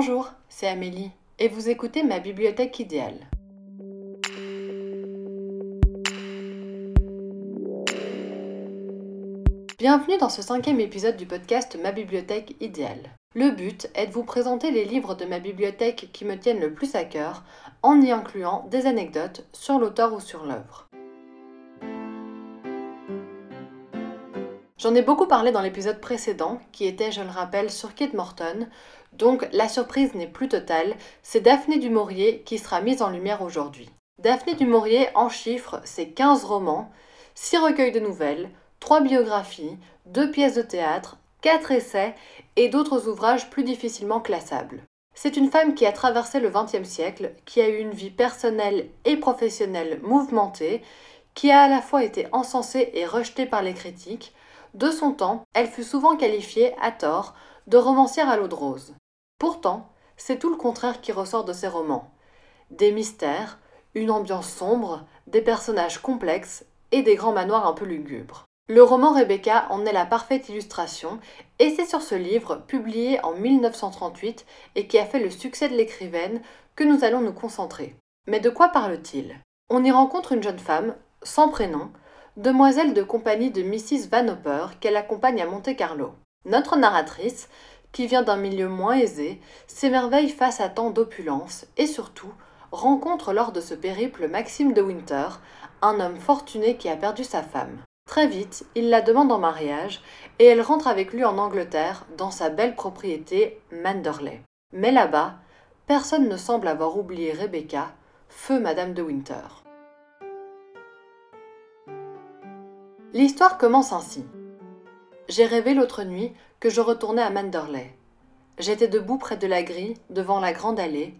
Bonjour, c'est Amélie et vous écoutez ma bibliothèque idéale. Bienvenue dans ce cinquième épisode du podcast Ma bibliothèque idéale. Le but est de vous présenter les livres de ma bibliothèque qui me tiennent le plus à cœur en y incluant des anecdotes sur l'auteur ou sur l'œuvre. J'en ai beaucoup parlé dans l'épisode précédent, qui était, je le rappelle, sur Kate Morton, donc la surprise n'est plus totale, c'est Daphné du Maurier qui sera mise en lumière aujourd'hui. Daphné du Maurier en chiffre, c'est 15 romans, 6 recueils de nouvelles, 3 biographies, 2 pièces de théâtre, 4 essais et d'autres ouvrages plus difficilement classables. C'est une femme qui a traversé le XXe siècle, qui a eu une vie personnelle et professionnelle mouvementée, qui a à la fois été encensée et rejetée par les critiques. De son temps, elle fut souvent qualifiée, à tort, de romancière à l'eau de rose. Pourtant, c'est tout le contraire qui ressort de ses romans. Des mystères, une ambiance sombre, des personnages complexes et des grands manoirs un peu lugubres. Le roman Rebecca en est la parfaite illustration, et c'est sur ce livre, publié en 1938 et qui a fait le succès de l'écrivaine, que nous allons nous concentrer. Mais de quoi parle-t-il? On y rencontre une jeune femme, sans prénom, demoiselle de compagnie de Mrs. Van Hopper, qu'elle accompagne à Monte-Carlo. Notre narratrice, qui vient d'un milieu moins aisé, s'émerveille face à tant d'opulence et surtout rencontre lors de ce périple Maxime de Winter, un homme fortuné qui a perdu sa femme. Très vite, il la demande en mariage et elle rentre avec lui en Angleterre dans sa belle propriété Manderley. Mais là-bas, personne ne semble avoir oublié Rebecca, feu Madame de Winter. L'histoire commence ainsi. J'ai rêvé l'autre nuit que je retournais à Manderley. J'étais debout près de la grille, devant la grande allée,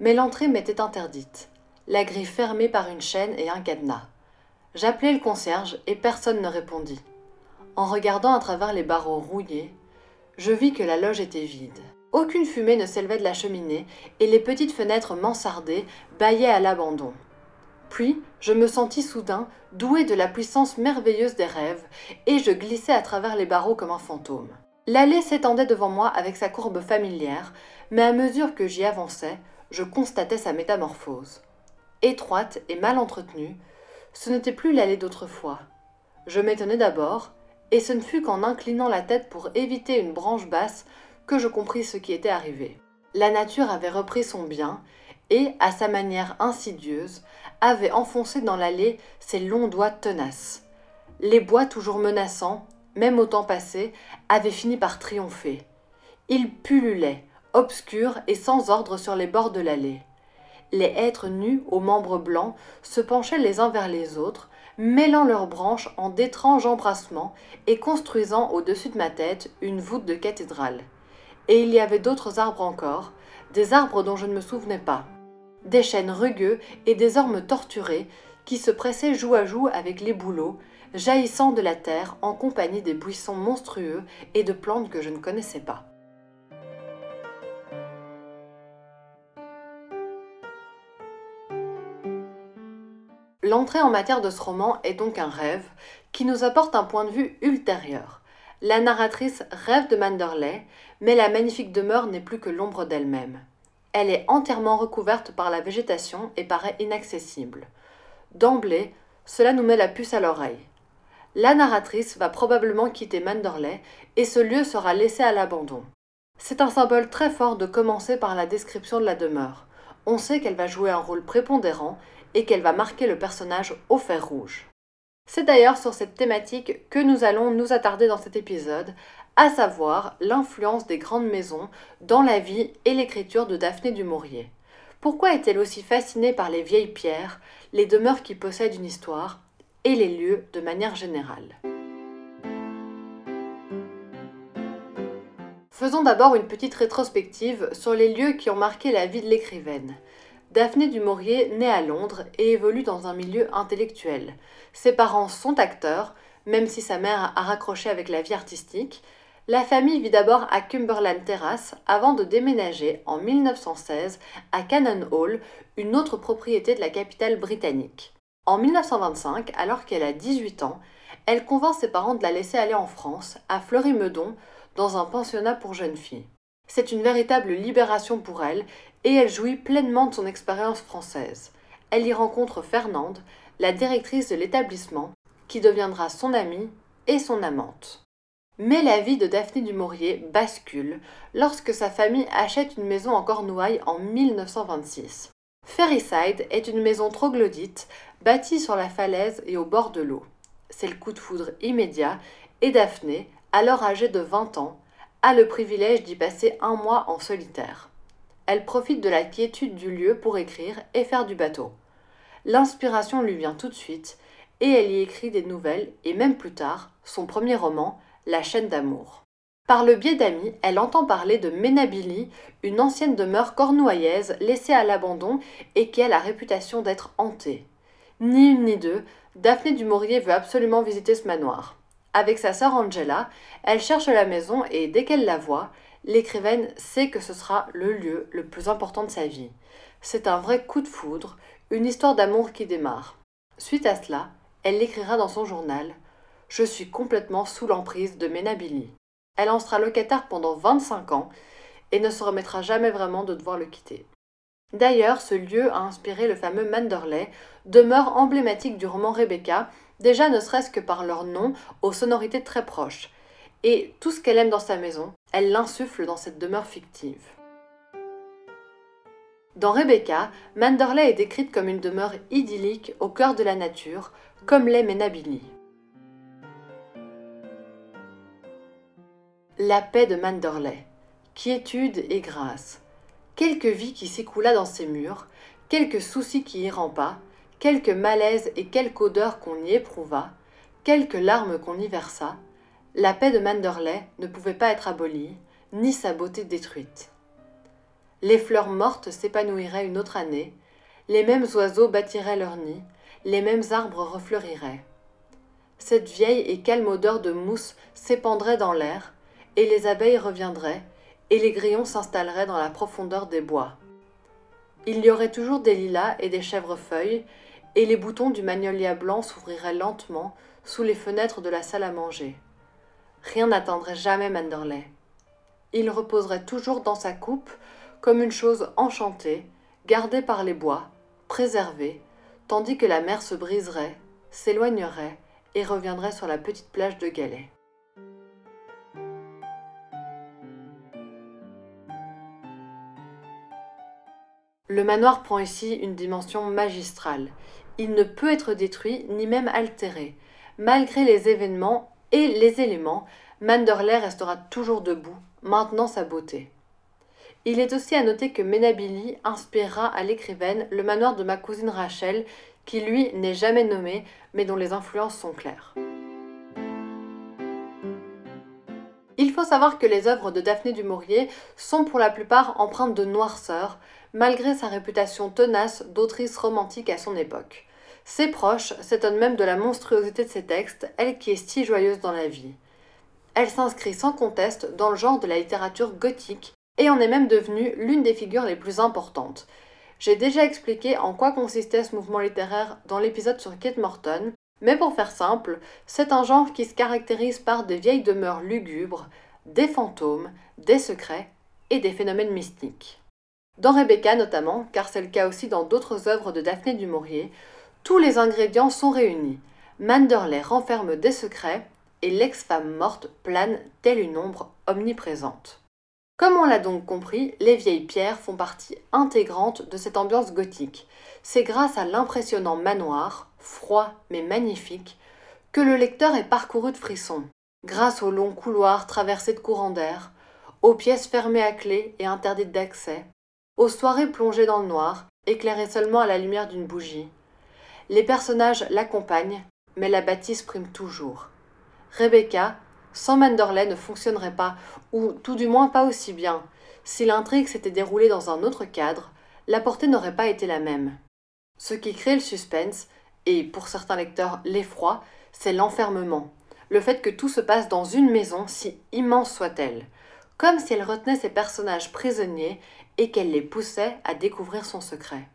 mais l'entrée m'était interdite, la grille fermée par une chaîne et un cadenas. J'appelai le concierge et personne ne répondit. En regardant à travers les barreaux rouillés, je vis que la loge était vide. Aucune fumée ne s'élevait de la cheminée et les petites fenêtres mansardées bâillaient à l'abandon. Puis, je me sentis soudain doué de la puissance merveilleuse des rêves, et je glissai à travers les barreaux comme un fantôme. L'allée s'étendait devant moi avec sa courbe familière, mais à mesure que j'y avançais, je constatais sa métamorphose. Étroite et mal entretenue, ce n'était plus l'allée d'autrefois. Je m'étonnai d'abord, et ce ne fut qu'en inclinant la tête pour éviter une branche basse que je compris ce qui était arrivé. La nature avait repris son bien, et, à sa manière insidieuse, avait enfoncé dans l'allée ses longs doigts tenaces. Les bois toujours menaçants, même au temps passé, avaient fini par triompher. Ils pullulaient, obscurs et sans ordre sur les bords de l'allée. Les hêtres nus aux membres blancs se penchaient les uns vers les autres, mêlant leurs branches en d'étranges embrassements et construisant au-dessus de ma tête une voûte de cathédrale. Et il y avait d'autres arbres encore, des arbres dont je ne me souvenais pas des chênes rugueux et des ormes torturés qui se pressaient joue à joue avec les bouleaux, jaillissant de la terre en compagnie des buissons monstrueux et de plantes que je ne connaissais pas. L'entrée en matière de ce roman est donc un rêve qui nous apporte un point de vue ultérieur. La narratrice rêve de Manderley, mais la magnifique demeure n'est plus que l'ombre d'elle-même. Elle est entièrement recouverte par la végétation et paraît inaccessible. D'emblée, cela nous met la puce à l'oreille. La narratrice va probablement quitter Manderley et ce lieu sera laissé à l'abandon. C'est un symbole très fort de commencer par la description de la demeure. On sait qu'elle va jouer un rôle prépondérant et qu'elle va marquer le personnage au fer rouge. C'est d'ailleurs sur cette thématique que nous allons nous attarder dans cet épisode, à savoir l'influence des grandes maisons dans la vie et l'écriture de Daphné du Maurier. Pourquoi est-elle aussi fascinée par les vieilles pierres, les demeures qui possèdent une histoire, et les lieux de manière générale? Faisons d'abord une petite rétrospective sur les lieux qui ont marqué la vie de l'écrivaine. Daphné du Maurier naît à Londres et évolue dans un milieu intellectuel. Ses parents sont acteurs, même si sa mère a raccroché avec la vie artistique, la famille vit d'abord à Cumberland Terrace avant de déménager en 1916 à Cannon Hall, une autre propriété de la capitale britannique. En 1925, alors qu'elle a 18 ans, elle convainc ses parents de la laisser aller en France, à Fleury-Meudon, dans un pensionnat pour jeunes filles. C'est une véritable libération pour elle, et elle jouit pleinement de son expérience française. Elle y rencontre Fernande, la directrice de l'établissement, qui deviendra son amie et son amante. Mais la vie de Daphné du Maurier bascule lorsque sa famille achète une maison en Cornouailles en 1926. Ferryside est une maison troglodyte bâtie sur la falaise et au bord de l'eau. C'est le coup de foudre immédiat et Daphné, alors âgée de 20 ans, a le privilège d'y passer un mois en solitaire. Elle profite de la quiétude du lieu pour écrire et faire du bateau. L'inspiration lui vient tout de suite et elle y écrit des nouvelles et même plus tard son premier roman, La chaîne d'amour. Par le biais d'amis, elle entend parler de Ménabili, une ancienne demeure cornouaillaise laissée à l'abandon et qui a la réputation d'être hantée. Ni une ni deux, Daphné du Maurier veut absolument visiter ce manoir. Avec sa sœur Angela, elle cherche la maison et dès qu'elle la voit, l'écrivaine sait que ce sera le lieu le plus important de sa vie. C'est un vrai coup de foudre, une histoire d'amour qui démarre. Suite à cela, elle l'écrira dans son journal Je suis complètement sous l'emprise de Ménabili. Elle en sera locataire pendant 25 ans et ne se remettra jamais vraiment de devoir le quitter. D'ailleurs, ce lieu a inspiré le fameux Manderley, demeure emblématique du roman Rebecca, déjà ne serait-ce que par leur nom, aux sonorités très proches. Et tout ce qu'elle aime dans sa maison, elle l'insuffle dans cette demeure fictive. Dans Rebecca, Manderley est décrite comme une demeure idyllique au cœur de la nature, comme l'est Menabili. La paix de Manderley. Quiétude et grâce. Quelque vie qui s'écoula dans ces murs, quelques soucis qui y rampent, quelques malaises et quelque odeur qu'on y éprouva, quelques larmes qu'on y versa, la paix de Manderley ne pouvait pas être abolie, ni sa beauté détruite. Les fleurs mortes s'épanouiraient une autre année, les mêmes oiseaux bâtiraient leurs nids, les mêmes arbres refleuriraient. Cette vieille et calme odeur de mousse s'épandrait dans l'air, et les abeilles reviendraient, et les grillons s'installeraient dans la profondeur des bois. Il y aurait toujours des lilas et des chèvrefeuilles, et les boutons du magnolia blanc s'ouvriraient lentement sous les fenêtres de la salle à manger. Rien n'atteindrait jamais Manderley. Il reposerait toujours dans sa coupe comme une chose enchantée, gardée par les bois, préservée, tandis que la mer se briserait, s'éloignerait et reviendrait sur la petite plage de Galets. Le manoir prend ici une dimension magistrale. Il ne peut être détruit ni même altéré. Malgré les événements et les éléments, Manderley restera toujours debout, maintenant sa beauté. Il est aussi à noter que Menabili inspirera à l'écrivaine le manoir de ma cousine Rachel, qui lui n'est jamais nommé, mais dont les influences sont claires. Il faut savoir que les œuvres de Daphné du Maurier sont pour la plupart empreintes de noirceur, malgré sa réputation tenace d'autrice romantique à son époque. Ses proches s'étonnent même de la monstruosité de ses textes, elle qui est si joyeuse dans la vie. Elle s'inscrit sans conteste dans le genre de la littérature gothique et en est même devenue l'une des figures les plus importantes. J'ai déjà expliqué en quoi consistait ce mouvement littéraire dans l'épisode sur Kate Morton, mais pour faire simple, c'est un genre qui se caractérise par des vieilles demeures lugubres, des fantômes, des secrets et des phénomènes mystiques. Dans Rebecca notamment, car c'est le cas aussi dans d'autres œuvres de Daphné du Maurier, tous les ingrédients sont réunis. Manderley renferme des secrets et l'ex-femme morte plane telle une ombre omniprésente. Comme on l'a donc compris, les vieilles pierres font partie intégrante de cette ambiance gothique. C'est grâce à l'impressionnant manoir, froid mais magnifique, que le lecteur est parcouru de frissons. Grâce aux longs couloirs traversés de courants d'air, aux pièces fermées à clé et interdites d'accès, aux soirées plongées dans le noir, éclairées seulement à la lumière d'une bougie. Les personnages l'accompagnent, mais la bâtisse prime toujours. Rebecca, sans Manderley, ne fonctionnerait pas, ou tout du moins pas aussi bien. Si l'intrigue s'était déroulée dans un autre cadre, la portée n'aurait pas été la même. Ce qui crée le suspense, et pour certains lecteurs l'effroi, c'est l'enfermement. Le fait que tout se passe dans une maison, si immense soit-elle. Comme si elle retenait ses personnages prisonniers et qu'elle les poussait à découvrir son secret.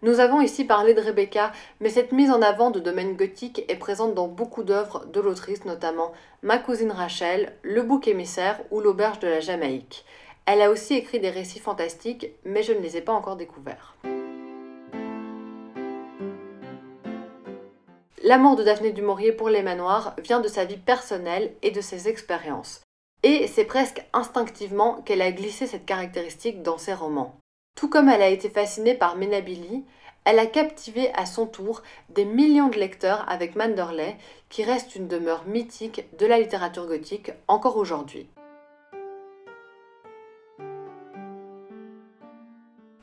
Nous avons ici parlé de Rebecca, mais cette mise en avant de domaine gothique est présente dans beaucoup d'œuvres de l'autrice, notamment Ma cousine Rachel, Le bouc émissaire ou L'auberge de la Jamaïque. Elle a aussi écrit des récits fantastiques, mais je ne les ai pas encore découverts. L'amour de Daphné du Maurier pour les manoirs vient de sa vie personnelle et de ses expériences. Et c'est presque instinctivement qu'elle a glissé cette caractéristique dans ses romans. Tout comme elle a été fascinée par Menabili, elle a captivé à son tour des millions de lecteurs avec Manderley, qui reste une demeure mythique de la littérature gothique encore aujourd'hui.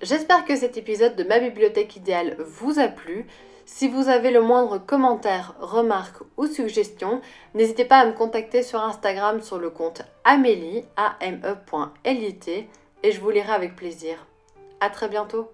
J'espère que cet épisode de ma bibliothèque idéale vous a plu. Si vous avez le moindre commentaire, remarque ou suggestion, n'hésitez pas à me contacter sur Instagram sur le compte amélie, A-M-E.L-I-T, et je vous lirai avec plaisir. À très bientôt!